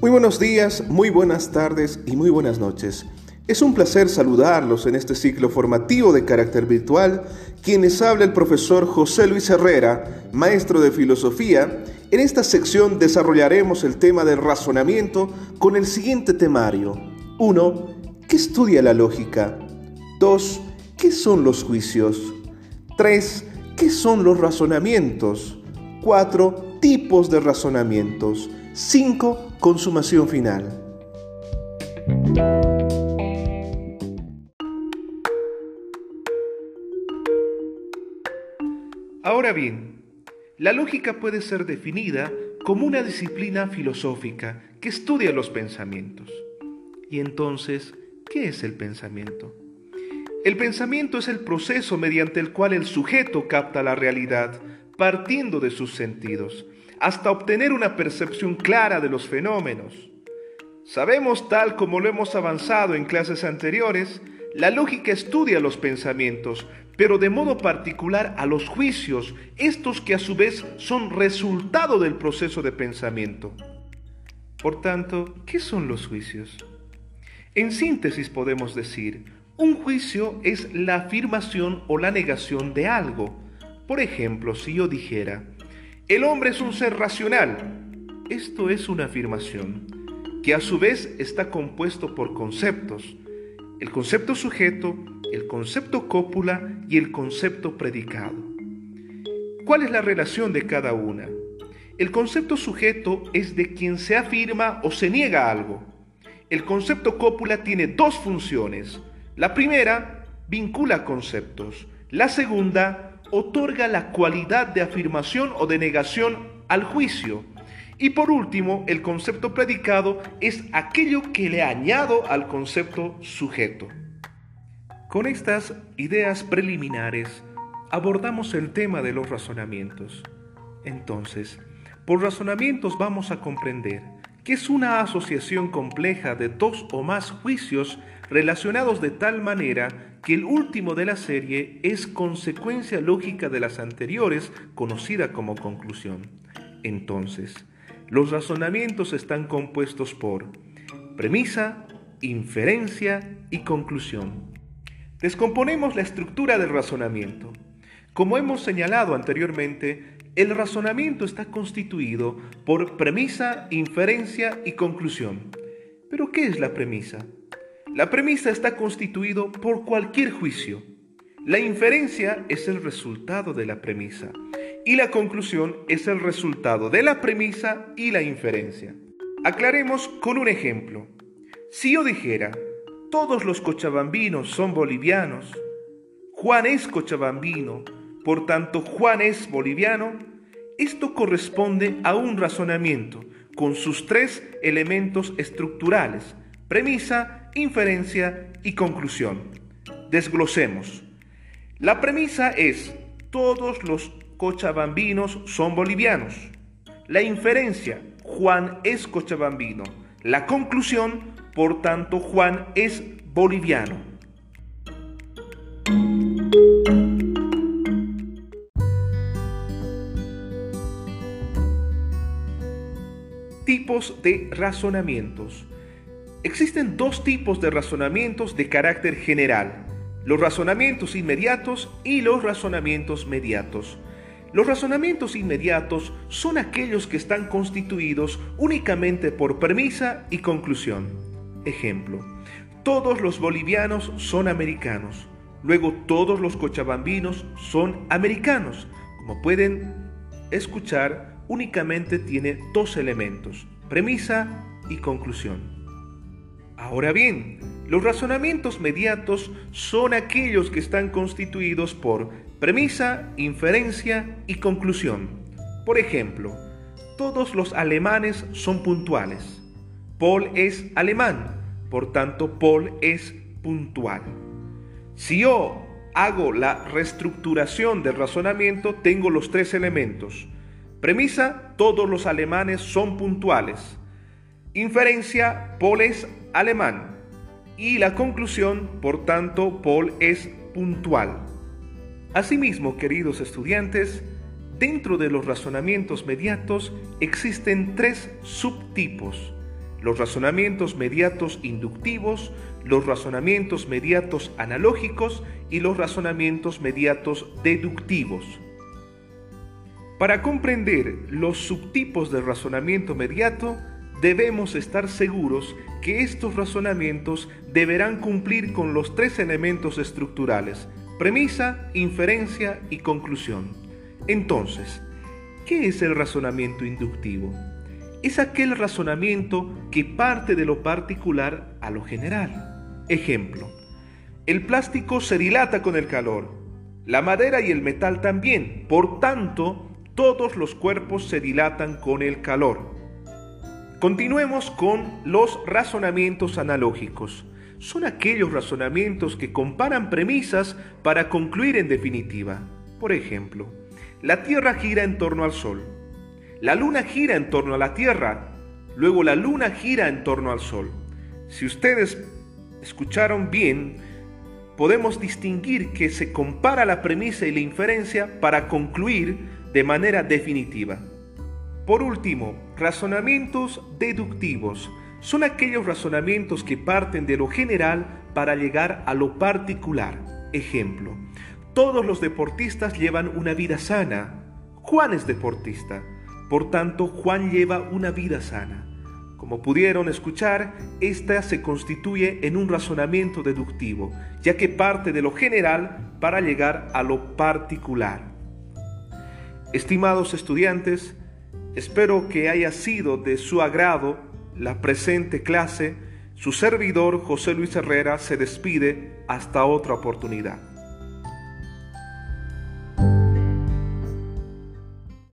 Muy buenos días, muy buenas tardes y muy buenas noches. Es un placer saludarlos en este ciclo formativo de carácter virtual, quienes habla el profesor José Luis Herrera, maestro de filosofía. En esta sección desarrollaremos el tema del razonamiento con el siguiente temario. 1. ¿Qué estudia la lógica? 2. ¿Qué son los juicios? 3. ¿Qué son los razonamientos? 4. Tipos de razonamientos. 5. Consumación final. Ahora bien, la lógica puede ser definida como una disciplina filosófica que estudia los pensamientos. Y entonces, ¿qué es el pensamiento? El pensamiento es el proceso mediante el cual el sujeto capta la realidad partiendo de sus sentidos hasta obtener una percepción clara de los fenómenos. Sabemos, tal como lo hemos avanzado en clases anteriores, la lógica estudia los pensamientos, pero de modo particular a los juicios, estos que a su vez son resultado del proceso de pensamiento. Por tanto, ¿qué son los juicios? En síntesis podemos decir, un juicio es la afirmación o la negación de algo. Por ejemplo, si yo dijera, el hombre es un ser racional. Esto es una afirmación que a su vez está compuesto por conceptos. El concepto sujeto, el concepto cópula y el concepto predicado. ¿Cuál es la relación de cada una? El concepto sujeto es de quien se afirma o se niega algo. El concepto cópula tiene dos funciones. La primera vincula conceptos. La segunda otorga la cualidad de afirmación o de negación al juicio. Y por último, el concepto predicado es aquello que le añado al concepto sujeto. Con estas ideas preliminares abordamos el tema de los razonamientos. Entonces, por razonamientos vamos a comprender que es una asociación compleja de dos o más juicios relacionados de tal manera que el último de la serie es consecuencia lógica de las anteriores, conocida como conclusión. Entonces, los razonamientos están compuestos por premisa, inferencia y conclusión. Descomponemos la estructura del razonamiento. Como hemos señalado anteriormente, el razonamiento está constituido por premisa, inferencia y conclusión. ¿Pero qué es la premisa? La premisa está constituido por cualquier juicio. La inferencia es el resultado de la premisa y la conclusión es el resultado de la premisa y la inferencia. Aclaremos con un ejemplo. Si yo dijera, todos los cochabambinos son bolivianos, Juan es cochabambino, por tanto Juan es boliviano, esto corresponde a un razonamiento con sus tres elementos estructurales, premisa, inferencia y conclusión. Desglosemos. La premisa es, todos los cochabambinos son bolivianos. La inferencia, Juan es cochabambino. La conclusión, por tanto, Juan es boliviano. Tipos de razonamientos. Existen dos tipos de razonamientos de carácter general, los razonamientos inmediatos y los razonamientos mediatos. Los razonamientos inmediatos son aquellos que están constituidos únicamente por premisa y conclusión. Ejemplo, todos los bolivianos son americanos, luego todos los cochabambinos son americanos. Como pueden escuchar, únicamente tiene dos elementos, premisa y conclusión. Ahora bien, los razonamientos mediatos son aquellos que están constituidos por premisa, inferencia y conclusión. Por ejemplo, todos los alemanes son puntuales. Paul es alemán, por tanto Paul es puntual. Si yo hago la reestructuración del razonamiento, tengo los tres elementos. Premisa, todos los alemanes son puntuales. Inferencia, Paul es alemán. Y la conclusión, por tanto, Paul es puntual. Asimismo, queridos estudiantes, dentro de los razonamientos mediatos existen tres subtipos. los razonamientos mediatos inductivos, los razonamientos mediatos analógicos y los razonamientos mediatos deductivos. Para comprender los subtipos de razonamiento mediato, debemos estar seguros que estos razonamientos deberán cumplir con los tres elementos estructurales, premisa, inferencia y conclusión. Entonces, ¿qué es el razonamiento inductivo? Es aquel razonamiento que parte de lo particular a lo general. Ejemplo, el plástico se dilata con el calor, la madera y el metal también, por tanto, todos los cuerpos se dilatan con el calor. Continuemos con los razonamientos analógicos. Son aquellos razonamientos que comparan premisas para concluir en definitiva. Por ejemplo, la Tierra gira en torno al Sol. La Luna gira en torno a la Tierra. Luego la Luna gira en torno al Sol. Si ustedes escucharon bien, podemos distinguir que se compara la premisa y la inferencia para concluir de manera definitiva. Por último, razonamientos deductivos son aquellos razonamientos que parten de lo general para llegar a lo particular. Ejemplo, todos los deportistas llevan una vida sana. Juan es deportista, por tanto Juan lleva una vida sana. Como pudieron escuchar, esta se constituye en un razonamiento deductivo, ya que parte de lo general para llegar a lo particular. Estimados estudiantes, Espero que haya sido de su agrado la presente clase. Su servidor José Luis Herrera se despide hasta otra oportunidad.